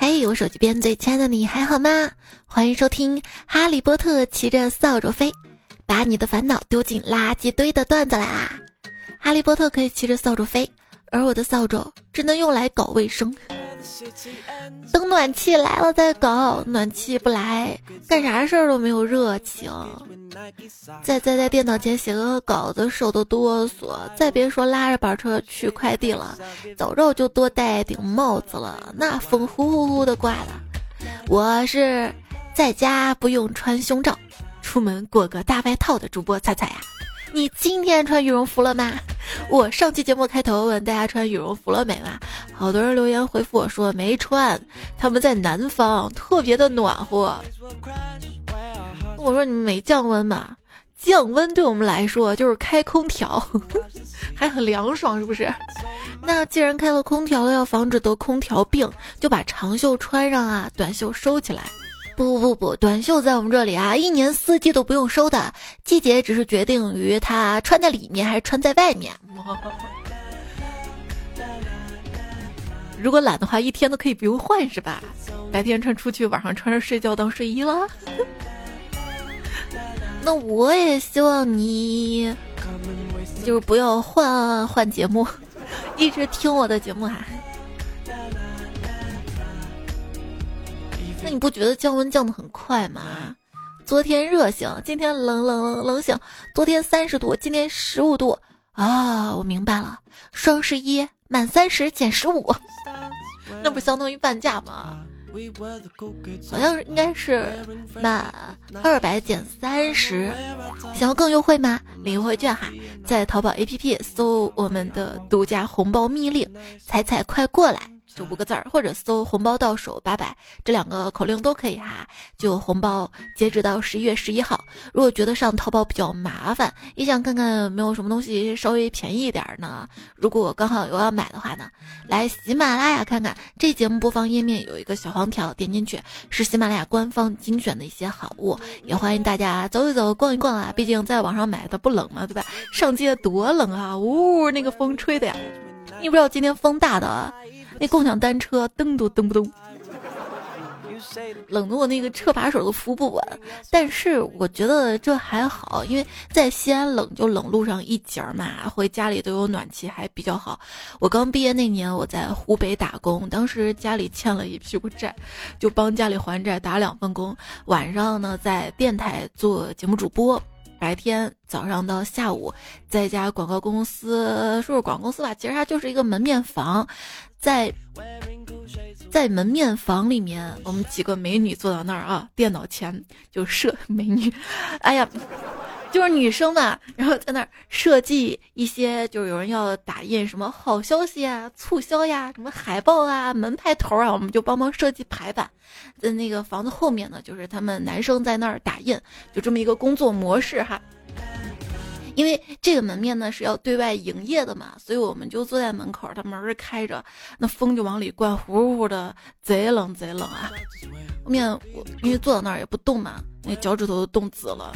嘿，我手机边最亲爱的你还好吗？欢迎收听《哈利波特骑着扫帚飞》，把你的烦恼丢进垃圾堆的段子来啦！哈利波特可以骑着扫帚飞，而我的扫帚只能用来搞卫生。等暖气来了再搞，暖气不来，干啥事儿都没有热情。再再在电脑前写个稿子，手都哆嗦。再别说拉着板车去快递了，早知道就多戴顶帽子了，那风呼呼呼的刮的。我是在家不用穿胸罩，出门裹个大外套的主播彩彩呀。你今天穿羽绒服了吗？我上期节目开头问大家穿羽绒服了没嘛？好多人留言回复我说没穿，他们在南方特别的暖和。我说你们没降温吗？降温对我们来说就是开空调，还很凉爽，是不是？那既然开了空调了，要防止得空调病，就把长袖穿上啊，短袖收起来。不不不，短袖在我们这里啊，一年四季都不用收的，季节只是决定于它穿在里面还是穿在外面。如果懒的话，一天都可以不用换，是吧？白天穿出去，晚上穿着睡觉当睡衣了。那我也希望你，就是不要换换节目，一直听我的节目哈。那你不觉得降温降的很快吗？昨天热醒，今天冷冷冷冷醒。昨天三十度，今天十五度啊！我明白了，双十一满三十减十五，那不相当于半价吗？好像是应该是满二百减三十。想要更优惠吗？领优惠券哈，在淘宝 APP 搜我们的独家红包密令，彩彩快过来。就五个字儿，或者搜“红包到手八百”这两个口令都可以哈，就红包。截止到十一月十一号，如果觉得上淘宝比较麻烦，也想看看有没有什么东西稍微便宜一点呢？如果刚好有要买的话呢，来喜马拉雅看看。这节目播放页面有一个小黄条，点进去是喜马拉雅官方精选的一些好物，也欢迎大家走一走、逛一逛啊。毕竟在网上买的不冷嘛，对吧？上街多冷啊！呜，那个风吹的呀，你不知道今天风大的。那共享单车蹬都蹬不动，冷的我那个车把手都扶不稳。但是我觉得这还好，因为在西安冷就冷路上一截儿嘛，回家里都有暖气，还比较好。我刚毕业那年我在湖北打工，当时家里欠了一屁股债，就帮家里还债，打两份工。晚上呢在电台做节目主播，白天早上到下午在一家广告公司，说是广告公司吧，其实它就是一个门面房。在在门面房里面，我们几个美女坐到那儿啊，电脑前就设美女，哎呀，就是女生嘛，然后在那儿设计一些，就是有人要打印什么好消息啊、促销呀、什么海报啊、门牌头啊，我们就帮忙设计排版。在那个房子后面呢，就是他们男生在那儿打印，就这么一个工作模式哈。因为这个门面呢是要对外营业的嘛，所以我们就坐在门口，它门儿开着，那风就往里灌，呼呼的，贼冷贼冷啊。后面我因为坐到那儿也不动嘛。那脚趾头都冻紫了，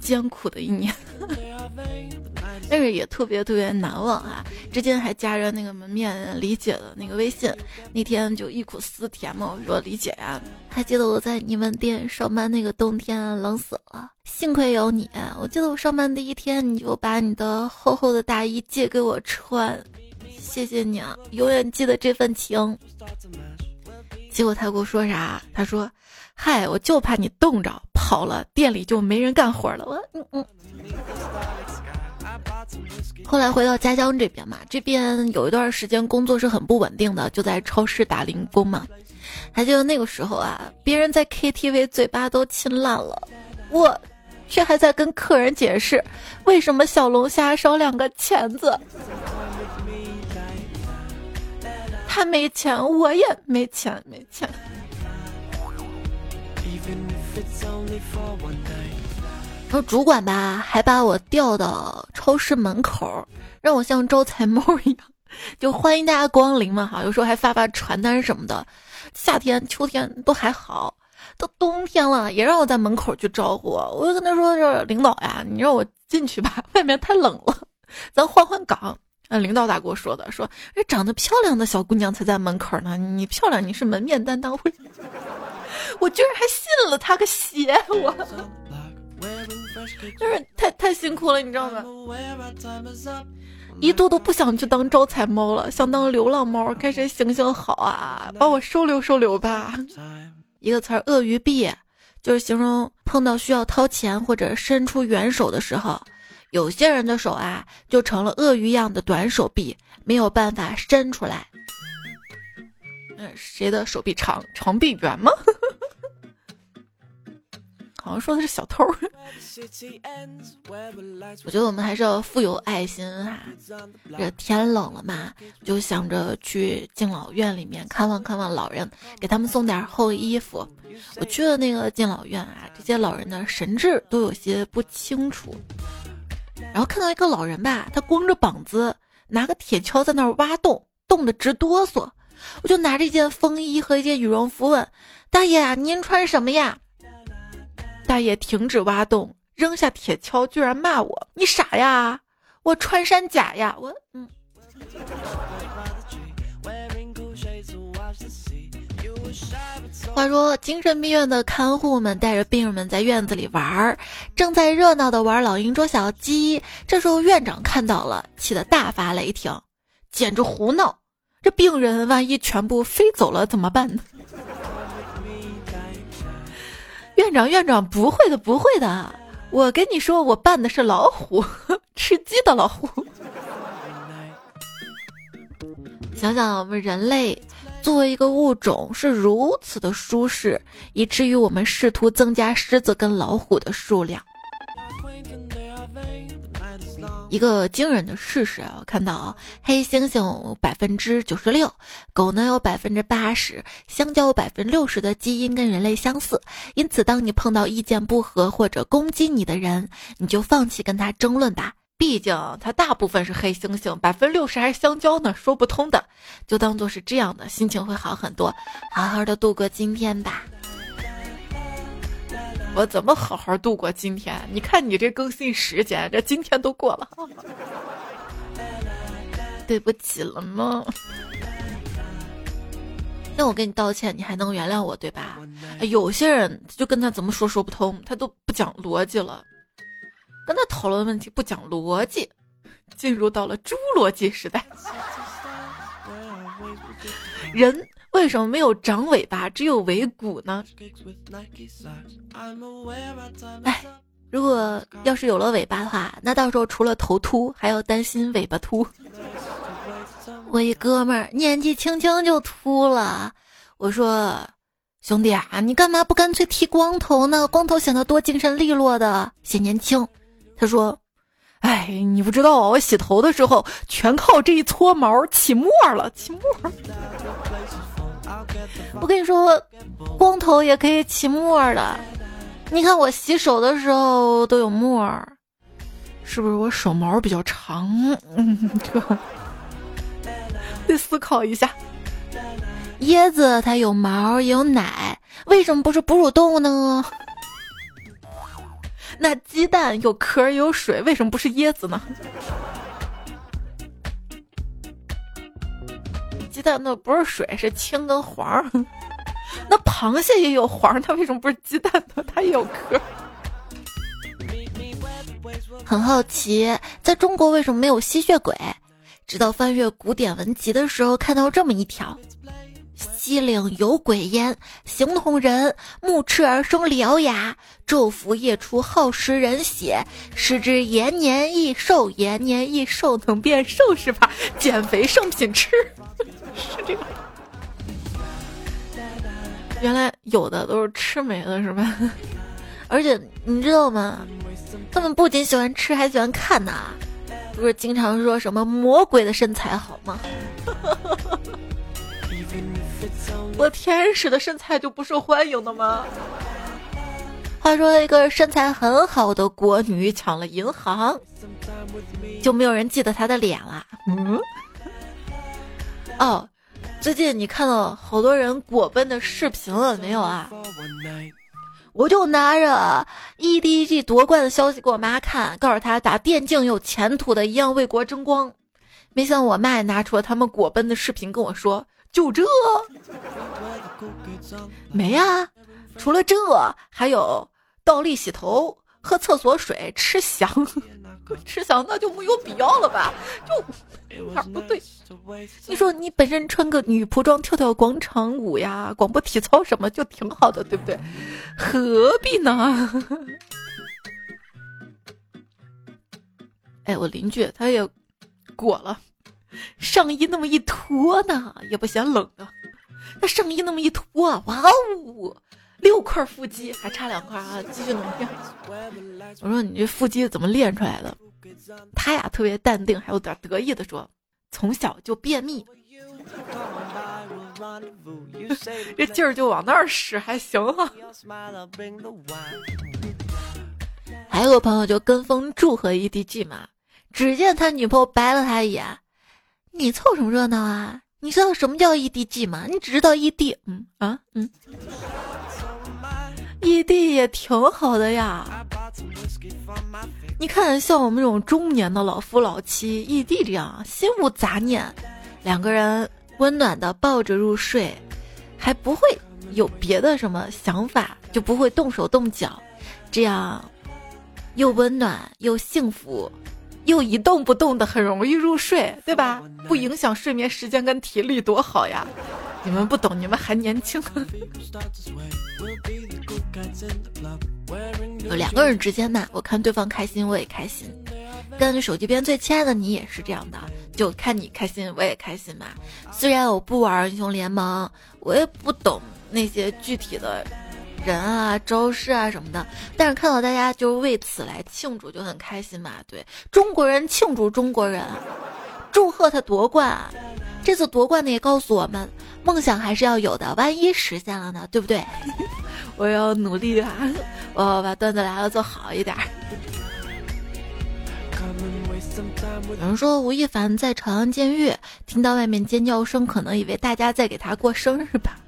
艰苦的一年，但是也特别特别难忘啊！之前还加着那个门面李姐的那个微信，那天就忆苦思甜嘛，我说李姐呀，还记得我在你们店上班那个冬天冷死了，幸亏有你。我记得我上班第一天你就把你的厚厚的大衣借给我穿，谢谢你啊，永远记得这份情。结果他给我说啥？他说。嗨，我就怕你冻着跑了，店里就没人干活了。我嗯嗯。后来回到家乡这边嘛，这边有一段时间工作是很不稳定的，就在超市打零工嘛。还记得那个时候啊，别人在 KTV 嘴巴都亲烂了，我却还在跟客人解释为什么小龙虾少两个钳子。他没钱，我也没钱，没钱。说主管吧，还把我调到超市门口，让我像招财猫一样，就欢迎大家光临嘛哈。有时候还发发传单什么的。夏天、秋天都还好，到冬天了也让我在门口去招呼我。就跟他说：“这领导呀，你让我进去吧，外面太冷了，咱换换岗。”嗯，领导咋给我说的？说这长得漂亮的小姑娘才在门口呢，你漂亮，你是门面担当。会我居然还信了他个邪！我就是太太辛苦了，你知道吗？一度都不想去当招财猫了，想当流浪猫。看谁行行好啊，把我收留收留吧。一个词儿鳄鱼臂，就是形容碰到需要掏钱或者伸出援手的时候，有些人的手啊就成了鳄鱼一样的短手臂，没有办法伸出来。嗯，谁的手臂长，长臂猿吗？好像说的是小偷。我觉得我们还是要富有爱心哈。这天冷了嘛，就想着去敬老院里面看望看望老人，给他们送点厚衣服。我去了那个敬老院啊，这些老人的神志都有些不清楚。然后看到一个老人吧，他光着膀子，拿个铁锹在那儿挖洞，冻得直哆嗦。我就拿着一件风衣和一件羽绒服问大爷：“您穿什么呀？”大爷停止挖洞，扔下铁锹，居然骂我：“你傻呀！我穿山甲呀！我嗯。”话说，精神病院的看护们带着病人们在院子里玩儿，正在热闹的玩老鹰捉小鸡。这时候院长看到了，气得大发雷霆，简直胡闹！这病人万一全部飞走了怎么办呢？院长，院长，不会的，不会的。我跟你说，我扮的是老虎，吃鸡的老虎。想想我们人类作为一个物种是如此的舒适，以至于我们试图增加狮子跟老虎的数量。一个惊人的事实啊，我看到啊黑猩猩百分之九十六，狗呢有百分之八十，香蕉百分之六十的基因跟人类相似。因此，当你碰到意见不合或者攻击你的人，你就放弃跟他争论吧。毕竟他大部分是黑猩猩，百分之六十还是香蕉呢，说不通的。就当做是这样的，心情会好很多，好好的度过今天吧。我怎么好好度过今天？你看你这更新时间，这今天都过了，对不起了吗？那我跟你道歉，你还能原谅我对吧？有些人就跟他怎么说说不通，他都不讲逻辑了，跟他讨论问题不讲逻辑，进入到了侏罗纪时代，人。为什么没有长尾巴，只有尾骨呢？哎，如果要是有了尾巴的话，那到时候除了头秃，还要担心尾巴秃。我一哥们儿年纪轻轻就秃了，我说兄弟啊，你干嘛不干脆剃光头呢？光头显得多精神利落的，显年轻。他说：“哎，你不知道啊，我洗头的时候全靠这一撮毛起沫了，起沫。”我跟你说，光头也可以起沫儿的。你看我洗手的时候都有沫儿，是不是我手毛比较长？嗯，这得思考一下。椰子它有毛也有奶，为什么不是哺乳动物呢？那鸡蛋有壳有水，为什么不是椰子呢？鸡蛋那不是水，是青跟黄。那螃蟹也有黄，它为什么不是鸡蛋呢？它也有壳。很好奇，在中国为什么没有吸血鬼？直到翻阅古典文集的时候，看到这么一条：西岭有鬼焉，形同人，目赤而生獠牙，昼伏夜出，好食人血，食之延年益寿，延年益寿能变瘦是吧？减肥圣品吃。是这个，原来有的都是吃没的，是吧？而且你知道吗？他们不仅喜欢吃，还喜欢看呐。不是经常说什么魔鬼的身材好吗？我天使的身材就不受欢迎的吗？话说一个身材很好的国女抢了银行，就没有人记得她的脸了。嗯。哦，最近你看到好多人果奔的视频了没有啊？我就拿着 EDG 夺冠的消息给我妈看，告诉她打电竞有前途的，一样为国争光。没想到我妈也拿出了他们果奔的视频跟我说：“就这？没啊，除了这，还有倒立洗头、喝厕所水、吃翔。吃翔那就没有必要了吧？就哪不对？你说你本身穿个女仆装跳跳广场舞呀、广播体操什么就挺好的，对不对？何必呢？” 哎，我邻居他也裹了，上衣那么一脱呢，也不嫌冷啊。他上衣那么一脱，哇哦，六块腹肌，还差两块啊，继续努力。我说你这腹肌怎么练出来的？他呀特别淡定，还有点得意的说，从小就便秘，这劲儿就往那儿使，还行哈。还有个朋友就跟风祝贺 EDG 嘛。只见他女朋友白了他一眼：“你凑什么热闹啊？你知道什么叫 EDG 吗？你只知道 ED，嗯啊嗯异地也挺好的呀。你看，像我们这种中年的老夫老妻异地这样心无杂念，两个人温暖的抱着入睡，还不会有别的什么想法，就不会动手动脚，这样又温暖又幸福。”又一动不动的，很容易入睡，对吧？不影响睡眠时间跟体力，多好呀！你们不懂，你们还年轻。有两个人之间嘛，我看对方开心，我也开心。跟手机边最亲爱的你也是这样的，就看你开心，我也开心嘛。虽然我不玩英雄联盟，我也不懂那些具体的。人啊，招式啊什么的，但是看到大家就为此来庆祝，就很开心嘛。对中国人庆祝中国人，祝贺他夺冠。这次夺冠呢也告诉我们，梦想还是要有的，万一实现了呢，对不对？我要努力啊，我要把段子来了做好一点。有人说吴亦凡在朝阳监狱听到外面尖叫声，可能以为大家在给他过生日吧。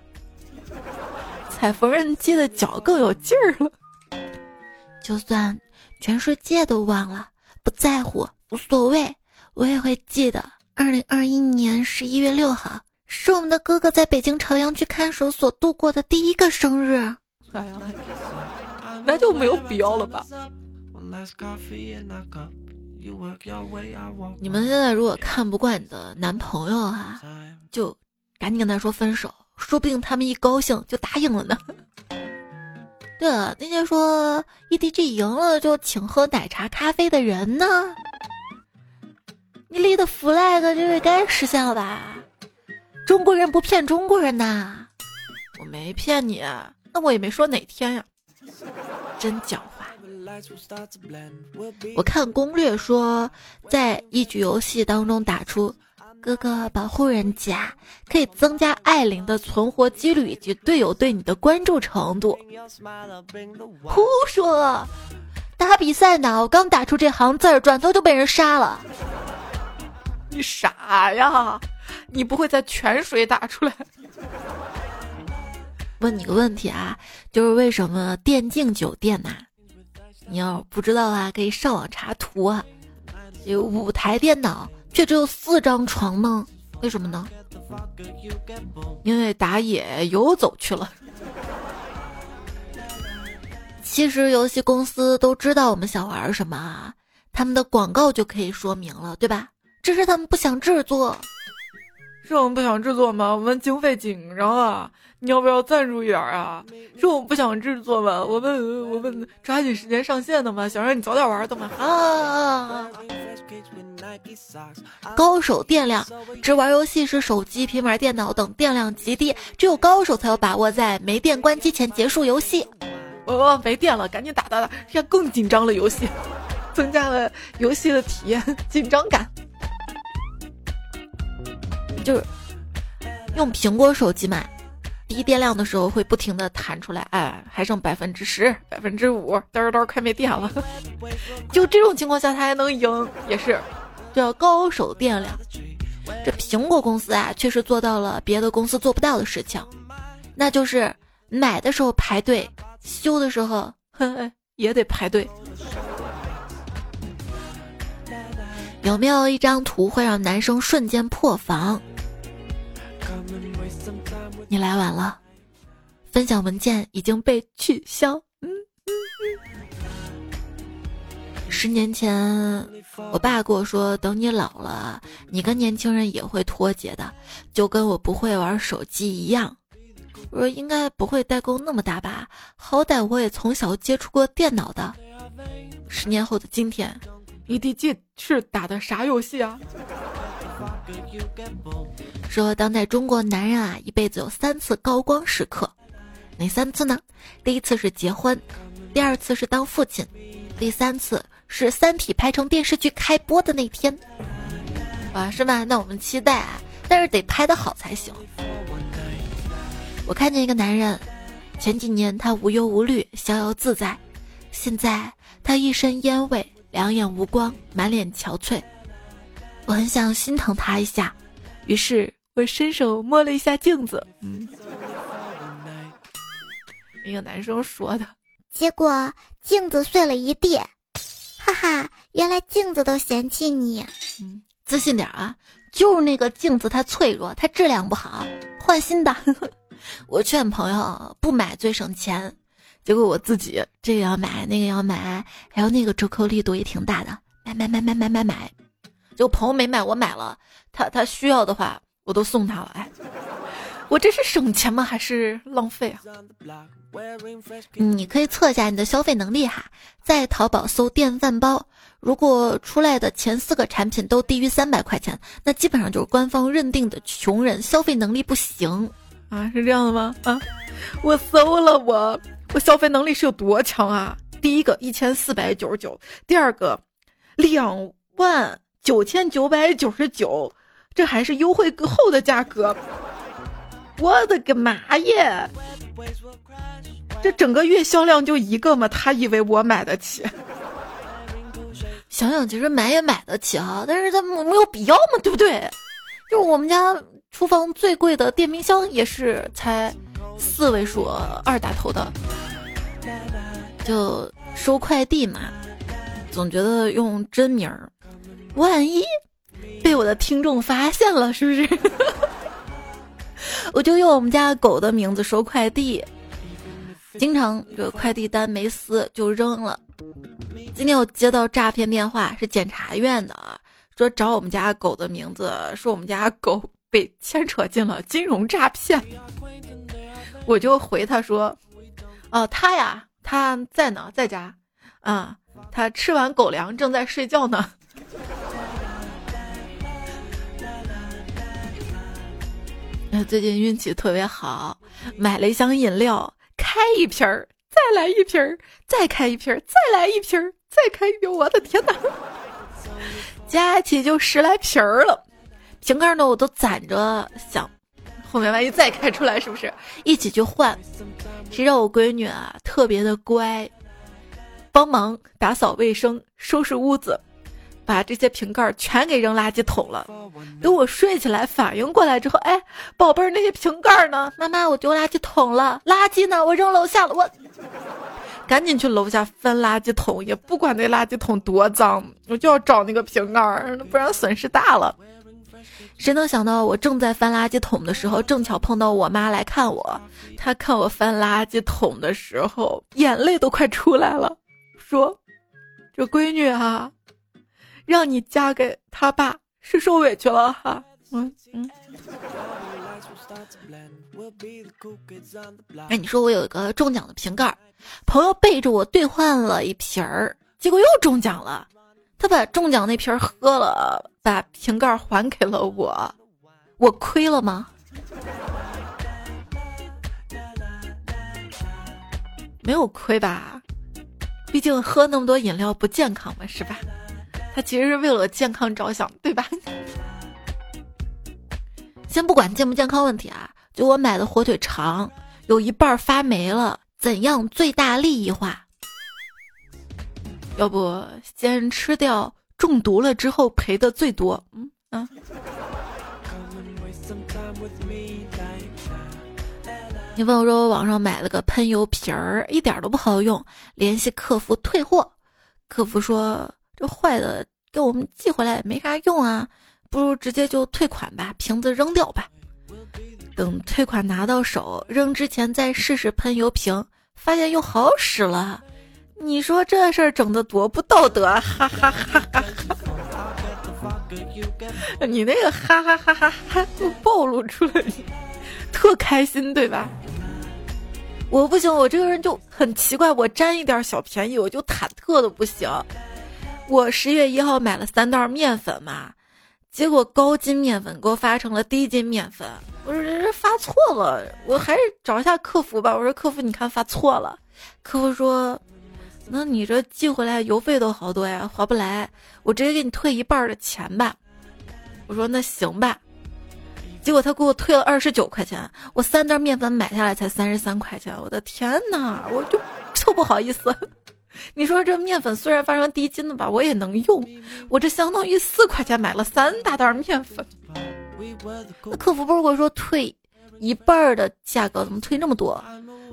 踩缝纫机的脚更有劲儿了。就算全世界都忘了，不在乎，无所谓，我也会记得。二零二一年十一月六号，是我们的哥哥在北京朝阳区看守所度过的第一个生日。哎呀，那就没有必要了吧？你们现在如果看不惯你的男朋友哈，就赶紧跟他说分手。说不定他们一高兴就答应了呢。对了，那些说 EDG 赢了就请喝奶茶咖啡的人呢？你立的 flag 这个该实现了吧？中国人不骗中国人呐！我没骗你，那我也没说哪天呀。真狡猾！我看攻略说，在一局游戏当中打出。哥哥保护人家，可以增加艾琳的存活几率以及队友对你的关注程度。胡说！打比赛呢，我刚打出这行字儿，转头就被人杀了。你傻呀？你不会在泉水打出来？问你个问题啊，就是为什么电竞酒店呐？你要不知道啊，可以上网查图啊，有五台电脑。却只有四张床呢？为什么呢？因为打野游走去了。其实游戏公司都知道我们想玩什么啊，他们的广告就可以说明了，对吧？只是他们不想制作。是我们不想制作吗？我们经费紧张啊！你要不要赞助一点啊？是我们不想制作吗？我们我们抓紧时间上线的嘛，想让你早点玩的嘛啊！高手电量，只玩游戏时手机、平板电脑等电量极低，只有高手才有把握在没电关机前结束游戏。哦，没电了，赶紧打打打，这样更紧张了。游戏增加了游戏的体验，紧张感。就是用苹果手机买，低电量的时候会不停的弹出来，哎，还剩百分之十、百分之五，嘚嘚快没电了。就这种情况下，他还能赢，也是叫高手电量。这苹果公司啊，确实做到了别的公司做不到的事情，那就是买的时候排队，修的时候 也得排队。有没有一张图会让男生瞬间破防？你来晚了，分享文件已经被取消。嗯十年前，我爸跟我说，等你老了，你跟年轻人也会脱节的，就跟我不会玩手机一样。我说应该不会代沟那么大吧？好歹我也从小接触过电脑的。十年后的今天，EDG 是打的啥游戏啊？说当代中国男人啊，一辈子有三次高光时刻，哪三次呢？第一次是结婚，第二次是当父亲，第三次是《三体》拍成电视剧开播的那天。啊，是吧？那我们期待，啊，但是得拍的好才行。我看见一个男人，前几年他无忧无虑、逍遥自在，现在他一身烟味、两眼无光、满脸憔悴。我很想心疼他一下，于是我伸手摸了一下镜子，嗯，一个男生说的，结果镜子碎了一地，哈哈，原来镜子都嫌弃你，嗯，自信点啊，就是那个镜子它脆弱，它质量不好，换新的。我劝朋友不买最省钱，结果我自己这个要买，那个要买，还有那个折扣力度也挺大的，买买买买买买买。就朋友没买，我买了。他他需要的话，我都送他了。哎，我这是省钱吗？还是浪费啊？你可以测一下你的消费能力哈，在淘宝搜电饭煲，如果出来的前四个产品都低于三百块钱，那基本上就是官方认定的穷人，消费能力不行啊？是这样的吗？啊，我搜了，我我消费能力是有多强啊？第一个一千四百九十九，第二个两万。九千九百九十九，这还是优惠后的价格。我的个妈耶！这整个月销量就一个嘛？他以为我买得起？想想其实买也买得起啊，但是他没有必要嘛，对不对？就我们家厨房最贵的电冰箱也是才四位数二打头的。就收快递嘛，总觉得用真名儿。万一被我的听众发现了，是不是？我就用我们家狗的名字收快递，经常这个快递单没撕就扔了。今天我接到诈骗电话，是检察院的啊，说找我们家狗的名字，说我们家狗被牵扯进了金融诈骗。我就回他说：“哦，他呀，他在呢，在家，啊，他吃完狗粮正在睡觉呢。” 那最近运气特别好，买了一箱饮料，开一瓶儿，再来一瓶儿，再开一瓶儿，再来一瓶儿，再开一瓶儿，我的天哪，加起就十来瓶儿了。瓶盖呢，我都攒着，想后面万一再开出来，是不是一起去换？谁让我闺女啊，特别的乖，帮忙打扫卫生，收拾屋子。把这些瓶盖全给扔垃圾桶了。等我睡起来反应过来之后，哎，宝贝儿，那些瓶盖呢？妈妈，我丢垃圾桶了。垃圾呢？我扔楼下了。我赶紧去楼下翻垃圾桶，也不管那垃圾桶多脏，我就要找那个瓶盖，不然损失大了。谁能想到我正在翻垃圾桶的时候，正巧碰到我妈来看我。她看我翻垃圾桶的时候，眼泪都快出来了，说：“这闺女啊。”让你嫁给他爸是受委屈了哈，嗯嗯。哎，你说我有一个中奖的瓶盖，朋友背着我兑换了一瓶儿，结果又中奖了。他把中奖那瓶喝了，把瓶盖还给了我，我亏了吗？没有亏吧？毕竟喝那么多饮料不健康嘛，是吧？他其实是为了健康着想，对吧？先不管健不健康问题啊，就我买的火腿肠有一半发霉了，怎样最大利益化？要不先吃掉，中毒了之后赔的最多。嗯啊。你问我说我，网上买了个喷油瓶儿，一点都不好用，联系客服退货。客服说。这坏的给我们寄回来也没啥用啊，不如直接就退款吧，瓶子扔掉吧。等退款拿到手，扔之前再试试喷油瓶，发现又好使了。你说这事儿整的多不道德，哈哈哈哈哈！你那个哈哈哈哈哈都暴露出来，特开心对吧？我不行，我这个人就很奇怪，我占一点小便宜我就忐忑的不行。我十月一号买了三袋面粉嘛，结果高筋面粉给我发成了低筋面粉，我说这是发错了，我还是找一下客服吧。我说客服，你看发错了，客服说。那你这寄回来邮费都好多呀，划不来。我直接给你退一半的钱吧。我说那行吧。结果他给我退了二十九块钱，我三袋面粉买下来才三十三块钱。我的天哪，我就特不好意思。你说这面粉虽然发成低筋的吧，我也能用。我这相当于四块钱买了三大袋面粉。那客服不是跟我说退一半的价格，怎么退那么多？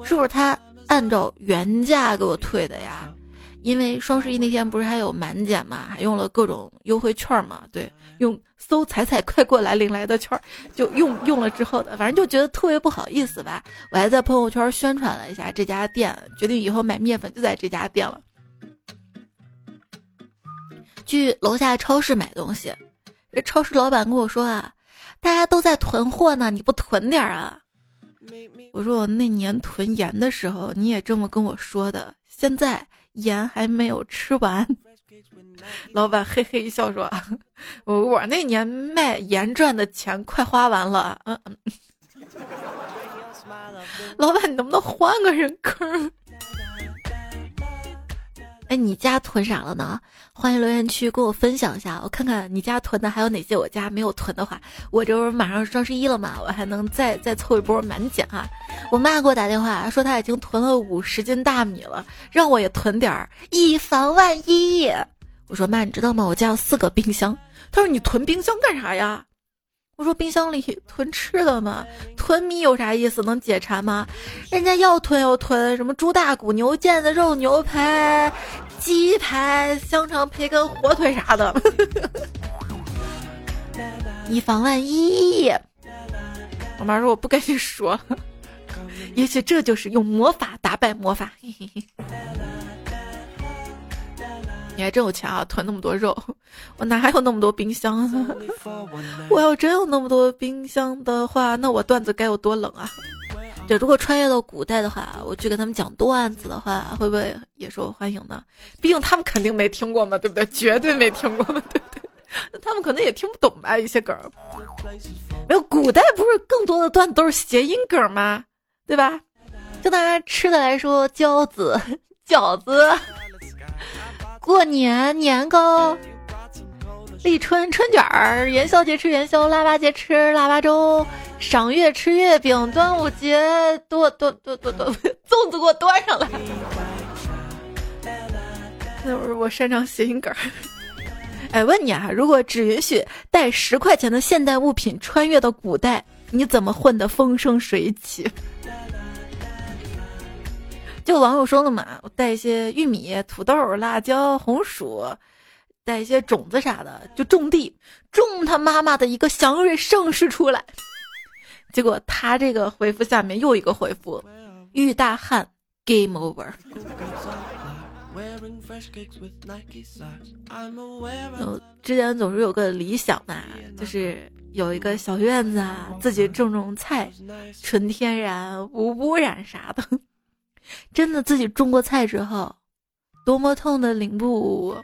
是不是他？按照原价给我退的呀，因为双十一那天不是还有满减嘛，还用了各种优惠券嘛，对，用搜“彩彩快过来领来的券”就用用了之后的，反正就觉得特别不好意思吧。我还在朋友圈宣传了一下这家店，决定以后买面粉就在这家店了。去楼下超市买东西，这超市老板跟我说啊，大家都在囤货呢，你不囤点啊？我说我那年囤盐的时候，你也这么跟我说的。现在盐还没有吃完，老板嘿嘿一笑说：“我我那年卖盐赚的钱快花完了。”嗯嗯，老板你能不能换个人坑？哎，你家囤啥了呢？欢迎留言区跟我分享一下，我看看你家囤的还有哪些。我家没有囤的话，我这不是马上双十一了嘛，我还能再再凑一波满减哈。我妈给我打电话说她已经囤了五十斤大米了，让我也囤点儿，以防万一。我说妈，你知道吗？我家有四个冰箱。她说你囤冰箱干啥呀？我说冰箱里囤吃的嘛，囤米有啥意思？能解馋吗？人家要囤要囤，什么猪大骨、牛腱子肉、牛排、鸡排、香肠、培根、火腿啥的，以防万一。我妈说我不跟你说，也许这就是用魔法打败魔法。嘿嘿嘿。你还真有钱啊，囤那么多肉，我哪还有那么多冰箱？我要真有那么多冰箱的话，那我段子该有多冷啊！对，如果穿越到古代的话，我去给他们讲段子的话，会不会也受欢迎呢？毕竟他们肯定没听过嘛，对不对？绝对没听过嘛，对不对？他们可能也听不懂吧，一些梗。没有，古代不是更多的段子都是谐音梗吗？对吧？就拿吃的来说，饺子，饺子。过年年糕，立春春卷儿，元宵节吃元宵，腊八节吃腊八粥，赏月吃月饼，端午节多多多多多 粽子给我端上来。那会儿我擅长谐音梗儿。哎，问你啊，如果只允许带十块钱的现代物品穿越到古代，你怎么混得风生水起？就网友说了嘛，我带一些玉米、土豆、辣椒、红薯，带一些种子啥的，就种地，种他妈妈的一个祥瑞盛世出来。结果他这个回复下面又一个回复，玉大旱，game over。我之前总是有个理想嘛，就是有一个小院子啊，自己种种菜，纯天然无污染啥的。真的自己种过菜之后，多么痛的领悟，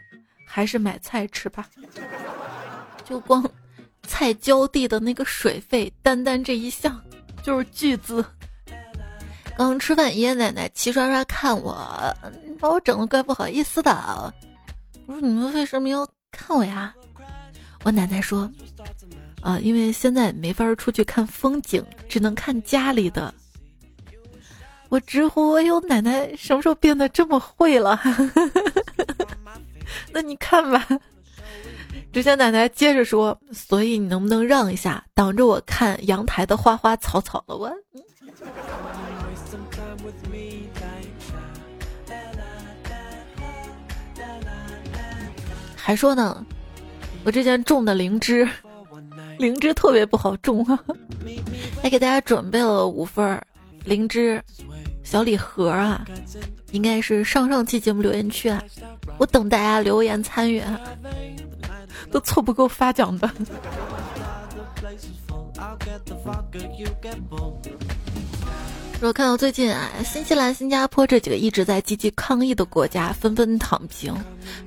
还是买菜吃吧。就光菜浇地的那个水费，单单这一项就是巨资。刚吃饭，爷爷奶奶齐刷刷看我，把我整的怪不好意思的。我说你们为什么要看我呀？我奶奶说，啊，因为现在没法出去看风景，只能看家里的。我直呼，哎呦，奶奶什么时候变得这么会了？那你看吧。只见奶奶接着说：“所以你能不能让一下，挡着我看阳台的花花草草了？”我还说呢，我之前种的灵芝，灵芝特别不好种啊，还给大家准备了五份灵芝小礼盒啊，应该是上上期节目留言区啊，我等大家留言参与，都凑不够发奖的。我看到最近啊，新西兰、新加坡这几个一直在积极抗疫的国家纷纷躺平。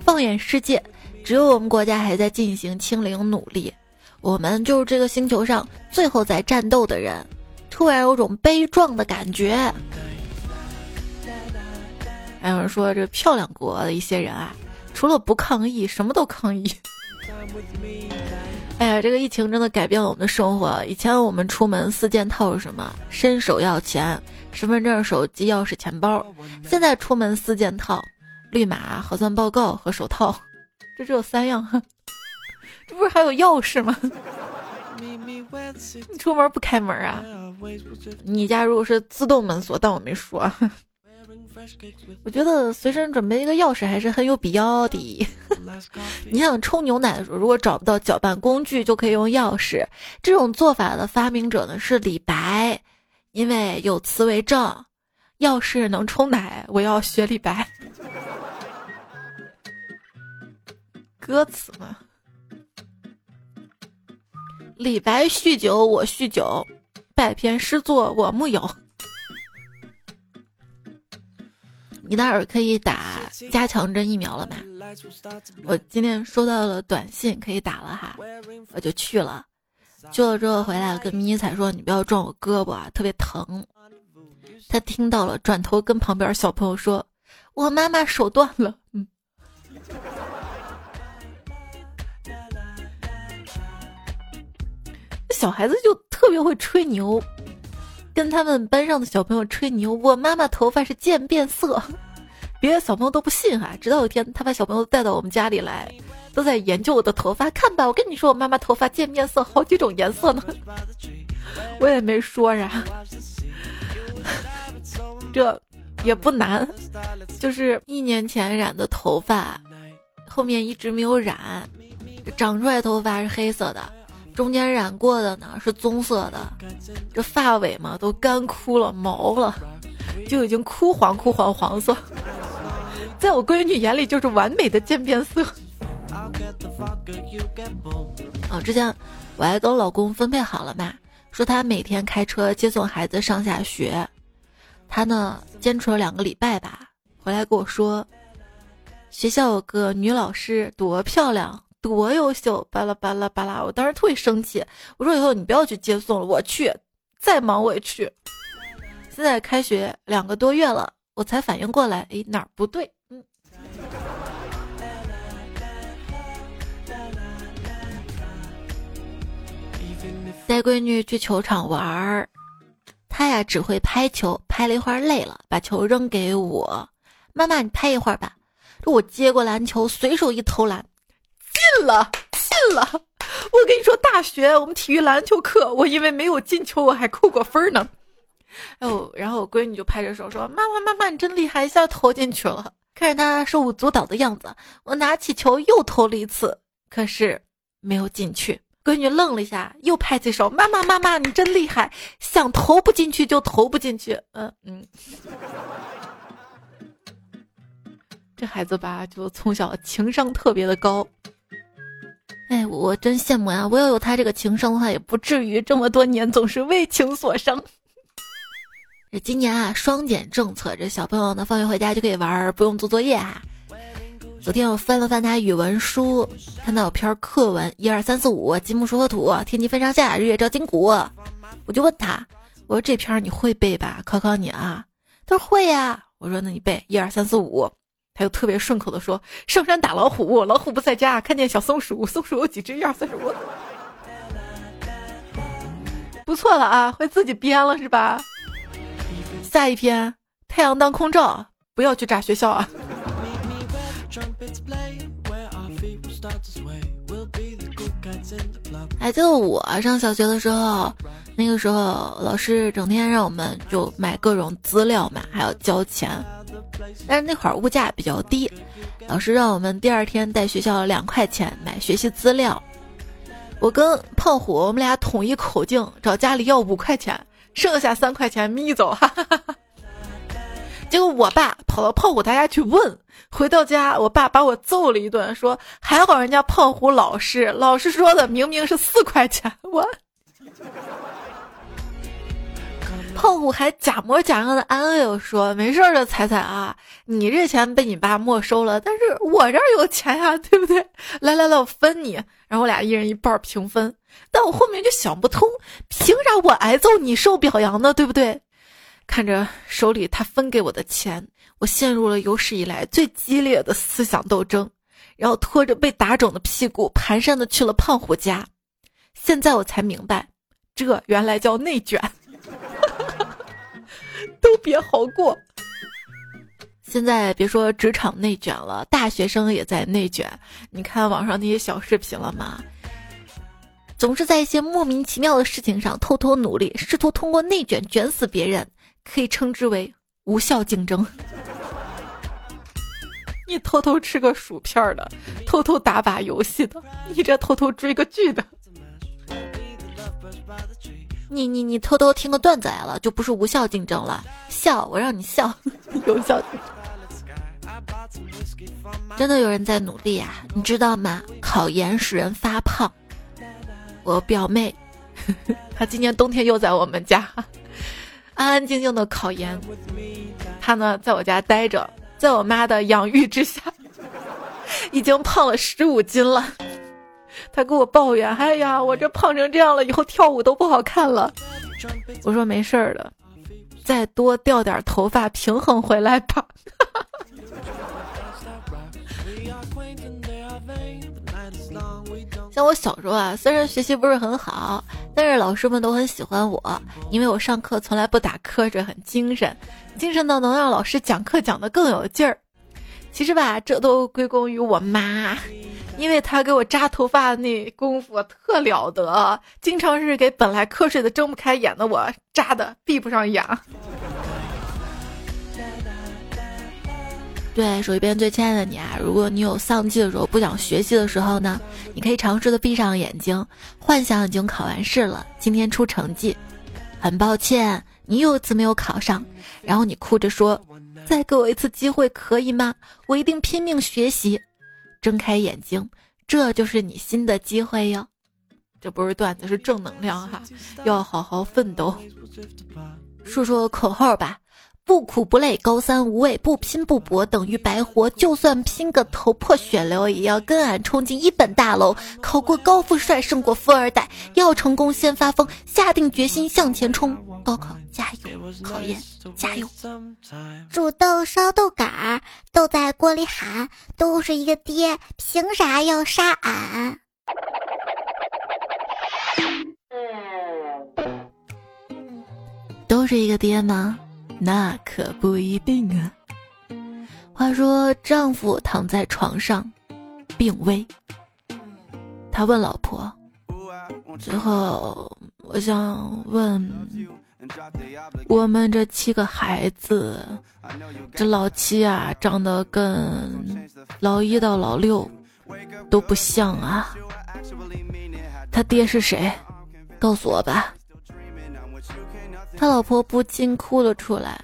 放眼世界，只有我们国家还在进行清零努力。我们就是这个星球上最后在战斗的人，突然有种悲壮的感觉。还有人说，这漂亮国的一些人啊，除了不抗议，什么都抗议。哎呀，这个疫情真的改变了我们的生活。以前我们出门四件套是什么？伸手要钱、身份证、手机、钥匙、钱包。现在出门四件套：绿码、核酸报告和手套。这只有三样，这不是还有钥匙吗？你出门不开门啊？你家如果是自动门锁，但我没说。我觉得随身准备一个钥匙还是很有必要的。你想冲牛奶的时候，如果找不到搅拌工具，就可以用钥匙。这种做法的发明者呢是李白，因为有词为证，钥匙能冲奶，我要学李白。歌词嘛，李白酗酒，我酗酒，百篇诗作我木有。你那儿可以打加强针疫苗了吗？我今天收到了短信，可以打了哈，我就去了。去了之后回来跟迷彩说：“你不要撞我胳膊啊，特别疼。”他听到了，转头跟旁边小朋友说：“我妈妈手断了。”嗯。小孩子就特别会吹牛。跟他们班上的小朋友吹牛，我妈妈头发是渐变色，别的小朋友都不信哈。直到有一天，他把小朋友带到我们家里来，都在研究我的头发。看吧，我跟你说，我妈妈头发渐变色，好几种颜色呢。我也没说啥，这也不难，就是一年前染的头发，后面一直没有染，长出来头发是黑色的。中间染过的呢是棕色的，这发尾嘛都干枯了，毛了，就已经枯黄枯黄黄色，在我闺女眼里就是完美的渐变色。啊，之前我还跟老公分配好了嘛，说他每天开车接送孩子上下学，他呢坚持了两个礼拜吧，回来跟我说，学校有个女老师多漂亮。多优秀！巴拉巴拉巴拉！我当时特别生气，我说以后你不要去接送了，我去，再忙我也去。现在开学两个多月了，我才反应过来，哎，哪儿不对？嗯。带闺女去球场玩儿，她呀只会拍球，拍了一会儿累了，把球扔给我，妈妈你拍一会儿吧。我接过篮球，随手一投篮。信了，信了！我跟你说，大学我们体育篮球课，我因为没有进球，我还扣过分呢。哎呦，然后我闺女就拍着手说：“妈妈，妈妈，你真厉害，一下投进去了。”看着她手舞足蹈的样子，我拿起球又投了一次，可是没有进去。闺女愣了一下，又拍起手：“妈妈，妈妈，你真厉害，想投不进去就投不进去。”嗯嗯。这孩子吧，就从小情商特别的高。哎，我真羡慕呀！我要有他这个情商的话，也不至于这么多年总是为情所伤。这今年啊，双减政策，这小朋友呢，放学回家就可以玩，不用做作业哈。昨天我翻了翻他语文书，看到有篇课文：一二三四五，金木水火土，天地分上下，日月照金鼓。我就问他，我说这篇你会背吧？考考你啊。他说会呀。我说那你背一二三四五。他又特别顺口的说：“上山打老虎，老虎不在家，看见小松鼠，松鼠有几只？一二三四五。”不错了啊，会自己编了是吧？下一篇，太阳当空照，不要去炸学校啊！还记得我上小学的时候，那个时候老师整天让我们就买各种资料嘛，还要交钱。但是那会儿物价比较低，老师让我们第二天带学校两块钱买学习资料。我跟胖虎我们俩统一口径，找家里要五块钱，剩下三块钱眯走。哈哈哈结果我爸跑到胖虎他家去问，回到家我爸把我揍了一顿，说还好人家胖虎老实，老师说的明明是四块钱，我。胖虎还假模假样的安慰我说：“没事的，彩彩啊，你这钱被你爸没收了，但是我这儿有钱 呀，对不对？来来来，我分你，然后我俩一人一半平分。但我后面就想不通，凭啥我挨揍你受表扬呢？对不对？看着手里他分给我的钱，我陷入了有史以来最激烈的思想斗争，然后拖着被打肿的屁股，蹒跚的去了胖虎家。现在我才明白，这原来叫内卷。”都别好过。现在别说职场内卷了，大学生也在内卷。你看网上那些小视频了吗？总是在一些莫名其妙的事情上偷偷努力，试图通过内卷卷死别人，可以称之为无效竞争。你偷偷吃个薯片的，偷偷打把游戏的，你这偷偷追个剧的。你你你偷偷听个段子来了，就不是无效竞争了。笑，我让你笑，有效。真的有人在努力啊，你知道吗？考研使人发胖。我表妹，她今年冬天又在我们家安安静静的考研，她呢在我家待着，在我妈的养育之下，已经胖了十五斤了。他跟我抱怨：“哎呀，我这胖成这样了，以后跳舞都不好看了。”我说：“没事儿的，再多掉点头发，平衡回来吧。”像我小时候啊，虽然学习不是很好，但是老师们都很喜欢我，因为我上课从来不打瞌睡，很精神，精神到能让老师讲课讲得更有劲儿。其实吧，这都归功于我妈。因为她给我扎头发那功夫特了得，经常是给本来瞌睡的睁不开眼的我扎的闭不上眼。对，手一边最亲爱的你啊，如果你有丧气的时候，不想学习的时候呢，你可以尝试的闭上眼睛，幻想已经考完试了，今天出成绩，很抱歉你又一次没有考上，然后你哭着说：“再给我一次机会可以吗？我一定拼命学习。”睁开眼睛，这就是你新的机会哟！这不是段子，是正能量哈，要好好奋斗。说说口号吧。不苦不累，高三无畏；不拼不搏，等于白活。就算拼个头破血流，也要跟俺冲进一本大楼。考过高富帅，胜过富二代。要成功，先发疯，下定决心向前冲。高考加油，考研加油。煮豆烧豆杆儿，豆在锅里喊，都是一个爹，凭啥要杀俺？都是一个爹吗？那可不一定啊。话说，丈夫躺在床上，病危。他问老婆：“最后，我想问，我们这七个孩子，这老七啊，长得跟老一到老六都不像啊。他爹是谁？告诉我吧。”他老婆不禁哭了出来。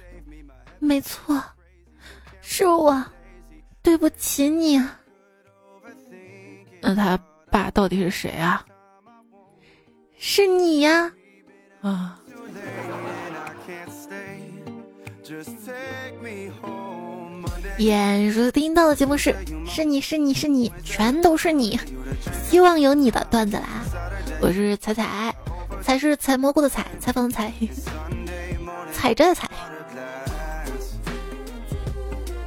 没错，是我，对不起你。那他爸到底是谁啊？是你呀！啊！眼熟听到的节目是，是你是你是你，全都是你。希望有你的段子啦！我是彩彩。才是采蘑菇的采，采访的采，采摘的采。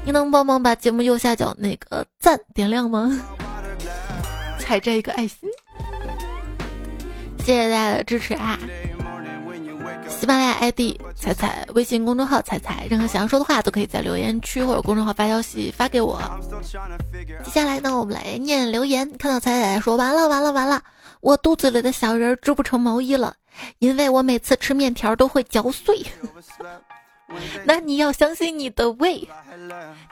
你能帮忙把节目右下角那个赞点亮吗？采摘一个爱心，谢谢大家的支持啊！喜马拉雅 ID 彩彩，微信公众号彩彩，任何想要说的话都可以在留言区或者公众号发消息发给我。接下来呢，我们来念留言。看到彩彩说完了完了完了。我肚子里的小人织不成毛衣了，因为我每次吃面条都会嚼碎。那你要相信你的胃，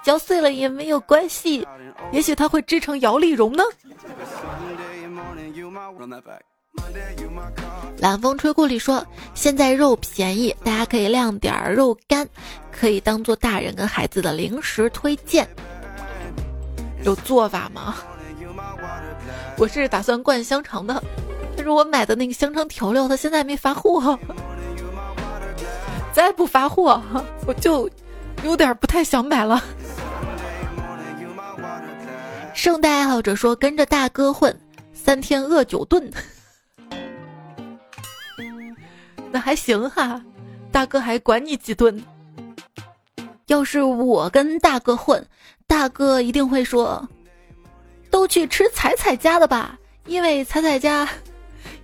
嚼碎了也没有关系，也许它会织成摇粒绒呢。冷风吹故里说，现在肉便宜，大家可以晾点肉干，可以当做大人跟孩子的零食推荐。有做法吗？我是打算灌香肠的，但是我买的那个香肠调料，它现在还没发货。再不发货，我就有点不太想买了。圣诞爱好者说，跟着大哥混，三天饿九顿，那还行哈，大哥还管你几顿。要是我跟大哥混，大哥一定会说，都去吃彩彩家的吧，因为彩彩家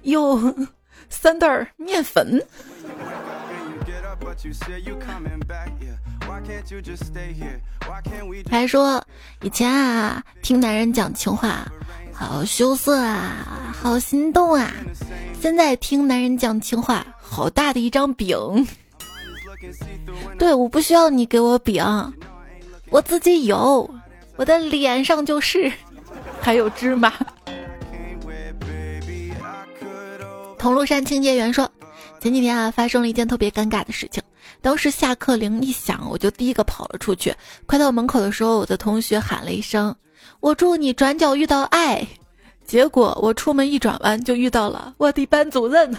有三袋面粉。还说以前啊，听男人讲情话，好羞涩啊，好心动啊。现在听男人讲情话，好大的一张饼。对，我不需要你给我饼，我自己有，我的脸上就是，还有芝麻。铜锣山清洁员说，前几天啊，发生了一件特别尴尬的事情。当时下课铃一响，我就第一个跑了出去。快到门口的时候，我的同学喊了一声：“我祝你转角遇到爱。”结果我出门一转弯，就遇到了我的班主任。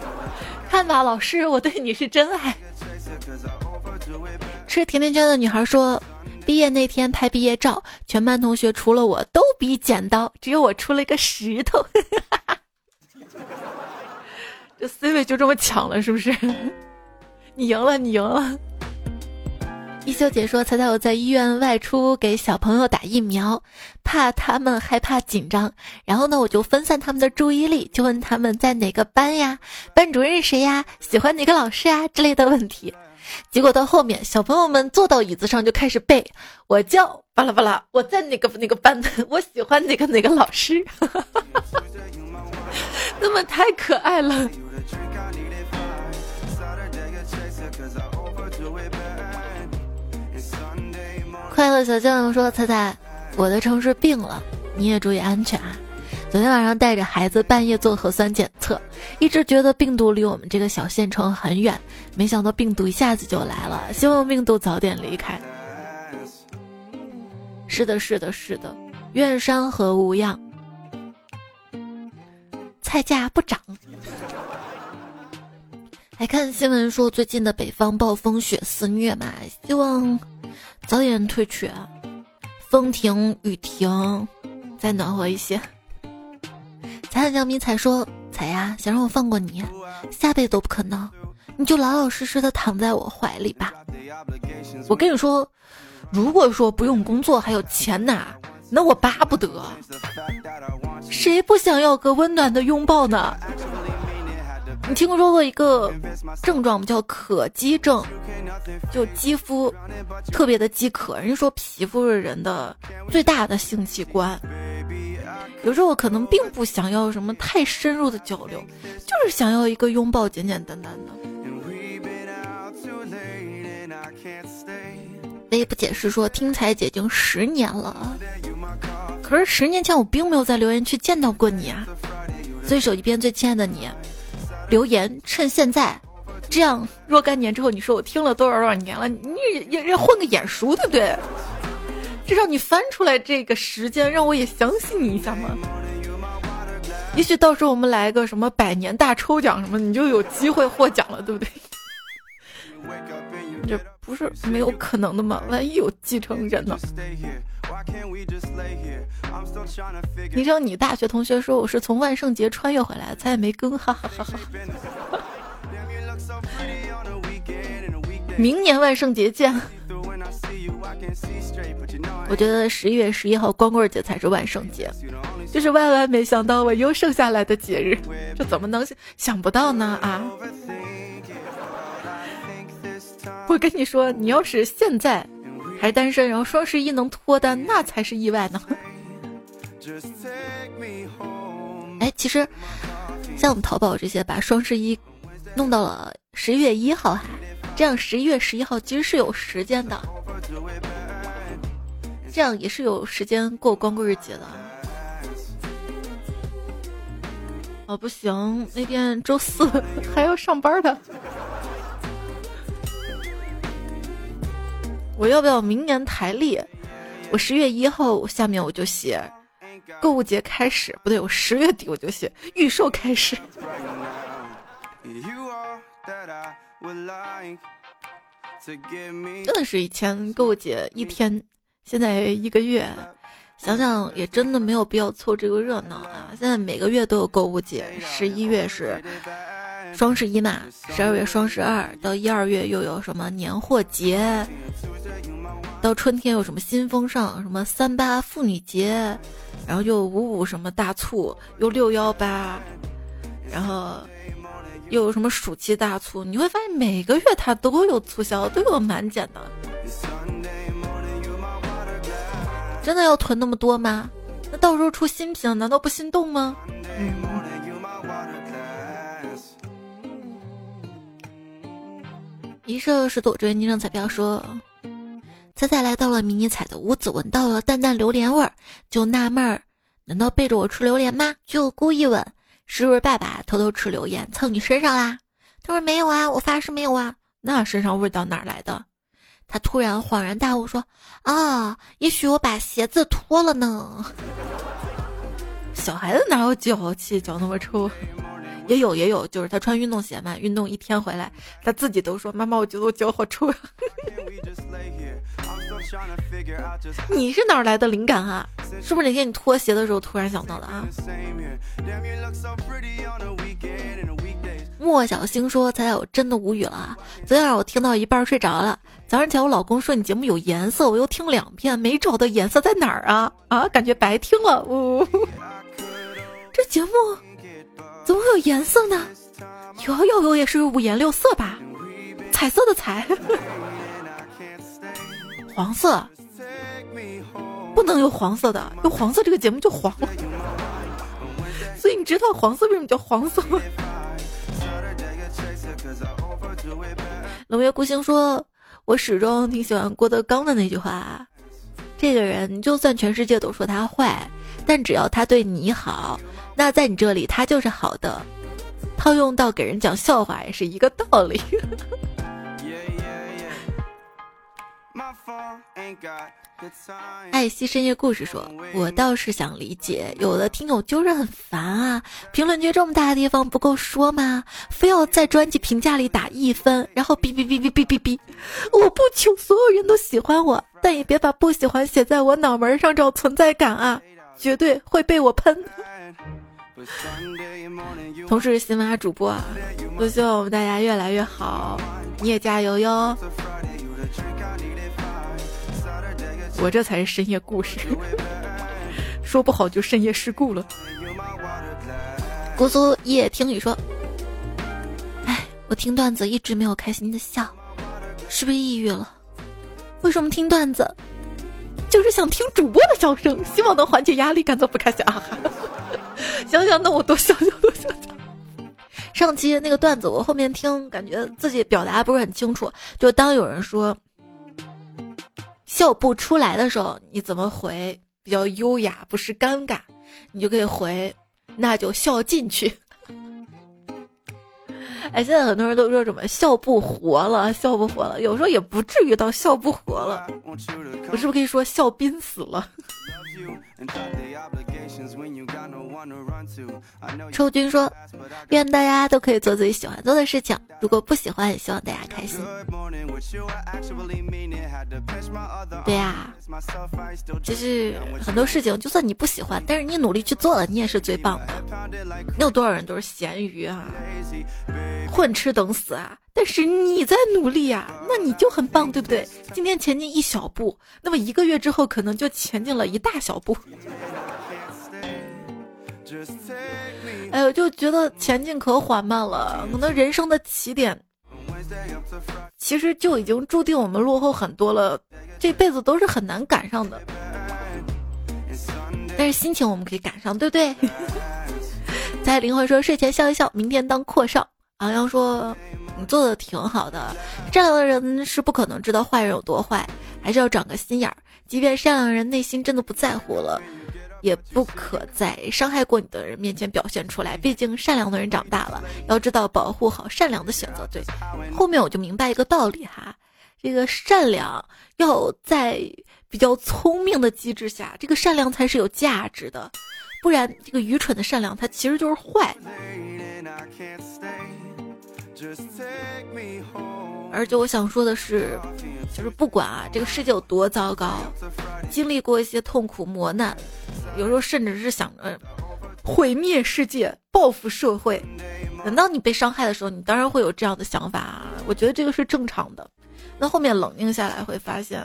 看吧，老师，我对你是真爱。吃甜甜圈的女孩说：“毕业那天拍毕业照，全班同学除了我都比剪刀，只有我出了一个石头。”哈哈哈这 C 位就这么抢了，是不是？你赢了，你赢了。一休姐说：“猜猜我在医院外出给小朋友打疫苗，怕他们害怕紧张，然后呢，我就分散他们的注意力，就问他们在哪个班呀，班主任是谁呀，喜欢哪个老师啊之类的问题。结果到后面，小朋友们坐到椅子上就开始背，我叫巴拉巴拉，我在哪个哪个班，我喜欢哪个哪个老师，那么太可爱了。”快乐小酱油说：“猜猜，我的城市病了，你也注意安全啊！昨天晚上带着孩子半夜做核酸检测，一直觉得病毒离我们这个小县城很远，没想到病毒一下子就来了。希望病毒早点离开。是的，是的，是的，愿山河无恙，菜价不涨。还看新闻说，最近的北方暴风雪肆虐嘛，希望。”早点退去，风停雨停，再暖和一些。彩彩江迷彩说：“彩呀，想让我放过你，下辈子都不可能，你就老老实实的躺在我怀里吧。”我跟你说，如果说不用工作还有钱拿，那我巴不得。谁不想要个温暖的拥抱呢？你听说过一个症状吗？叫渴肌症，就肌肤特别的饥渴。人家说皮肤是人的最大的性器官，有时候我可能并不想要什么太深入的交流，就是想要一个拥抱，简简单单的。微不解释说，听彩姐已经十年了，可是十年前我并没有在留言区见到过你啊。所以手机边最亲爱的你。留言趁现在，这样若干年之后，你说我听了多少多少年了，你也也混个眼熟，对不对？至少你翻出来这个时间，让我也相信你一下嘛。也许到时候我们来个什么百年大抽奖什么，你就有机会获奖了，对不对？这不是没有可能的吗？万一有继承人呢？你知道你大学同学说我是从万圣节穿越回来的，咱也没更，哈哈哈哈。明年万圣节见。我觉得十一月十一号光棍节才是万圣节，就是万万没想到我又剩下来的节日，这怎么能想不到呢？啊！我跟你说，你要是现在。还单身，然后双十一能脱单，那才是意外呢。哎，其实像我们淘宝这些，把双十一弄到了十一月一号，哈，这样十一月十一号其实是有时间的，这样也是有时间过光棍日节的。哦，不行，那天周四还要上班的。我要不要明年台历？我十月一号下面我就写购物节开始，不对，我十月底我就写预售开始。真的是以前购物节一天，现在一个月。想想也真的没有必要凑这个热闹啊！现在每个月都有购物节，十一月是双十一嘛，十二月双十二，到一二月又有什么年货节，到春天有什么新风尚，什么三八妇女节，然后又五五什么大促，又六幺八，然后又有什么暑期大促，你会发现每个月它都有促销，都有满减的。真的要囤那么多吗？那到时候出新品，难道不心动吗？嗯。一摄是躲追昵称彩票说，彩彩来到了迷你彩的屋子，闻到了淡淡榴莲味儿，就纳闷儿，难道背着我吃榴莲吗？就故意问，是不是爸爸偷偷吃榴莲蹭你身上啦？他说没有啊，我发誓没有啊。那身上味道哪来的？他突然恍然大悟，说：“啊，也许我把鞋子脱了呢。小孩子哪有脚气，脚那么臭？也有也有，就是他穿运动鞋嘛，运动一天回来，他自己都说：妈妈，我觉得我脚好臭。你是哪来的灵感啊？是不是哪天你脱鞋的时候突然想到的啊？”莫小星说：“才我真的无语了。昨天晚上我听到一半睡着了，早上起来我老公说你节目有颜色，我又听两遍，没找到颜色在哪儿啊啊，感觉白听了。呜，这节目怎么会有颜色呢？有有有，也是五颜六色吧？彩色的彩，黄色不能有黄色的，有黄色这个节目就黄了。所以你知道黄色为什么叫黄色吗？” 冷月孤星说：“我始终挺喜欢郭德纲的那句话，这个人就算全世界都说他坏，但只要他对你好，那在你这里他就是好的。套用到给人讲笑话也是一个道理。”爱惜深夜故事说：“我倒是想理解，有的听友就是很烦啊，评论区这么大的地方不够说吗？非要在专辑评价里打一分，然后哔哔哔哔哔哔哔。我不求所有人都喜欢我，但也别把不喜欢写在我脑门上找存在感啊，绝对会被我喷。”同时，新马主播啊，都希望我们大家越来越好，你也加油哟。我这才是深夜故事，说不好就深夜事故了。姑苏夜听雨说：“哎，我听段子一直没有开心的笑，是不是抑郁了？为什么听段子？就是想听主播的笑声，希望能缓解压力，感到不开心啊！想想那我多笑笑多笑笑。上期那个段子我后面听，感觉自己表达不是很清楚，就当有人说。”笑不出来的时候，你怎么回比较优雅，不是尴尬？你就可以回，那就笑进去。哎，现在很多人都说什么笑不活了，笑不活了，有时候也不至于到笑不活了，我是不是可以说笑濒死了？抽军说：“愿大家都可以做自己喜欢做的事情，如果不喜欢，也希望大家开心。”对呀，其实很多事情，就算你不喜欢，但是你努力去做了，你也是最棒的。你有多少人都是咸鱼啊，混吃等死啊？但是你在努力啊，那你就很棒，对不对？今天前进一小步，那么一个月之后，可能就前进了一大小步。哎呦，就觉得前进可缓慢了。可能人生的起点，其实就已经注定我们落后很多了，这辈子都是很难赶上的。但是心情我们可以赶上，对不对？在灵魂说睡前笑一笑，明天当阔少昂扬说：“你做的挺好的，善良的人是不可能知道坏人有多坏，还是要长个心眼儿。即便善良人内心真的不在乎了，也不可在伤害过你的人面前表现出来。毕竟善良的人长大了，要知道保护好善良的选择。对，后面我就明白一个道理哈，这个善良要在比较聪明的机制下，这个善良才是有价值的，不然这个愚蠢的善良它其实就是坏。”而且我想说的是，就是不管啊，这个世界有多糟糕，经历过一些痛苦磨难，有时候甚至是想着毁灭世界、报复社会。等到你被伤害的时候，你当然会有这样的想法。我觉得这个是正常的。那后面冷静下来，会发现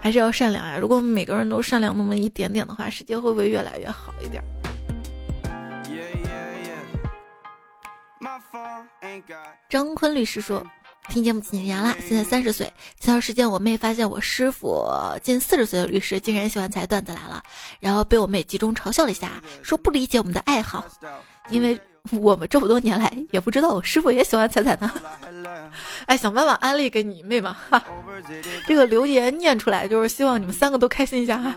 还是要善良呀。如果每个人都善良那么一点点的话，世界会不会越来越好一点？张坤律师说：“听节目几年了，现在三十岁。前段时间我妹发现我师傅近四十岁的律师竟然喜欢踩段子来了，然后被我妹集中嘲笑了一下，说不理解我们的爱好，因为我们这么多年来也不知道我师傅也喜欢踩踩呢。哎，想办法安利给你妹嘛。哈，这个留言念出来就是希望你们三个都开心一下哈。”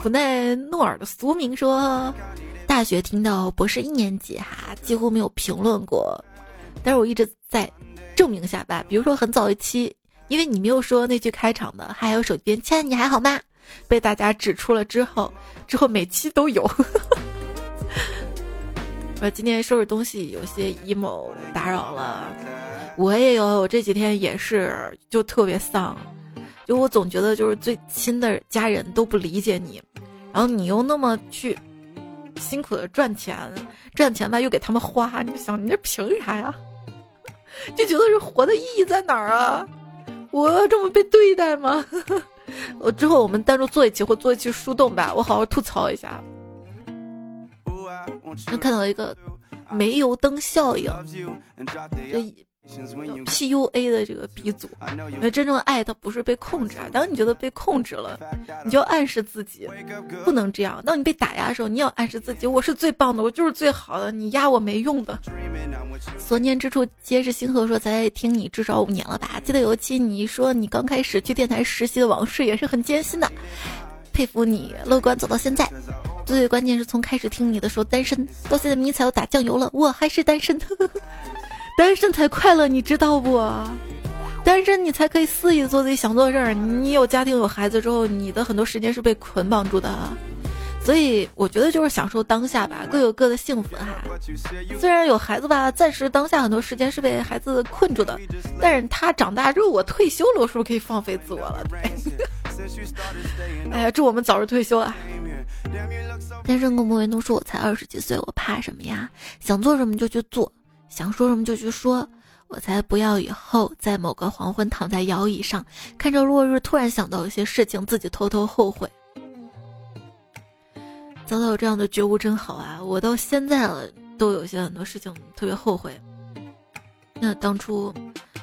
苦奈诺尔的俗名说。大学听到博士一年级哈，几乎没有评论过，但是我一直在证明下吧。比如说很早一期，因为你没有说那句开场的，还有手机边亲爱你还好吗？被大家指出了之后，之后每期都有。我今天收拾东西，有些 emo 打扰了。我也有，我这几天也是，就特别丧，就我总觉得就是最亲的家人都不理解你，然后你又那么去。辛苦的赚钱，赚钱吧又给他们花，你就想你这凭啥呀？就觉得是活的意义在哪儿啊？我要这么被对待吗？我之后我们单独做一期或做一期树洞吧，我好好吐槽一下。能看到一个煤油灯效应。PUA 的这个鼻祖，因为真正的爱它不是被控制啊。当你觉得被控制了，你就暗示自己不能这样。当你被打压的时候，你要暗示自己我是最棒的，我就是最好的，你压我没用的。所念之处皆是星河说，才听你至少五年了吧？记得有一期你说你刚开始去电台实习的往事也是很艰辛的，佩服你乐观走到现在。最关键是从开始听你的时候单身，到现在迷彩都打酱油了，我还是单身。单身才快乐，你知道不？单身你才可以肆意做自己想做的事儿。你有家庭有孩子之后，你的很多时间是被捆绑住的。所以我觉得就是享受当下吧，各有各的幸福哈。虽然有孩子吧，暂时当下很多时间是被孩子困住的，但是他长大之后，我退休了，我是不是可以放飞自我了？哎呀，祝我们早日退休啊！单身狗莫言都说：“我才二十几岁，我怕什么呀？想做什么就去做。”想说什么就去说，我才不要以后在某个黄昏躺在摇椅上看着落日，突然想到一些事情，自己偷偷后悔。早早有这样的觉悟真好啊！我到现在了，都有些很多事情特别后悔。那当初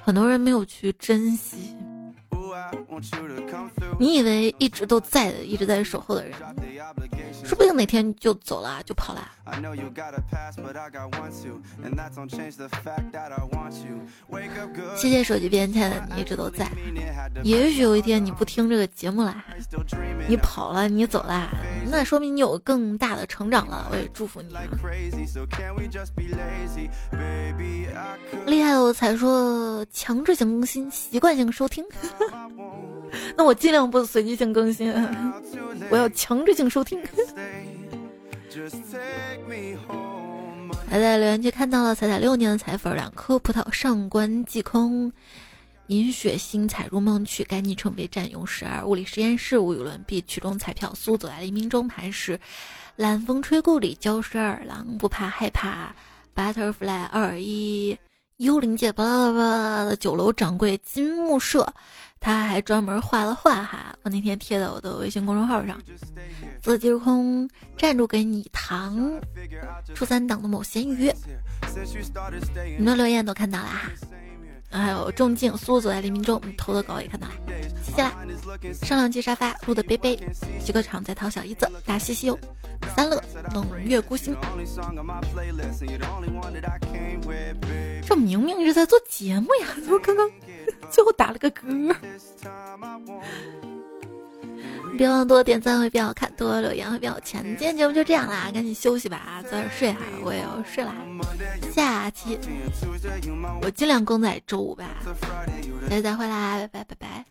很多人没有去珍惜。你以为一直都在的，一直在守候的人，说不定哪天就走了，就跑了。谢谢手机边亲爱的你一直都在。也许有一天你不听这个节目了，你跑了，你走了，那说明你有更大的成长了。我也祝福你。厉害了才说强制性更新，习惯性收听。那我尽量不随机性更新，我要强制性收听。还在留言区看到了彩彩六年的彩粉，两颗葡萄上官即空，银雪星彩入梦去，该昵称被占用十二，物理实验室无与伦比，曲中彩票苏走在黎明中盘时，懒风吹故里焦十二郎不怕害怕，butterfly 二一幽灵界巴拉巴拉的酒楼掌柜金木社。他还专门画了画哈，我那天贴在我的微信公众号上。自今空站住给你糖，初三党的某咸鱼，你们留言都看到了哈。还有仲静苏走在黎明中，偷的狗也看到了，谢谢啦。上两期沙发录的杯杯，几个场在淘小姨子，打西西哟，三乐冷月孤星，这明明是在做节目呀，怎么刚刚 最后打了个嗝？别忘多点赞会变好看，多留言会变有钱。今天节目就这样啦，赶紧休息吧，早点睡哈，我也要睡啦。下期我尽量更在周五吧，下期再会啦，拜拜拜拜。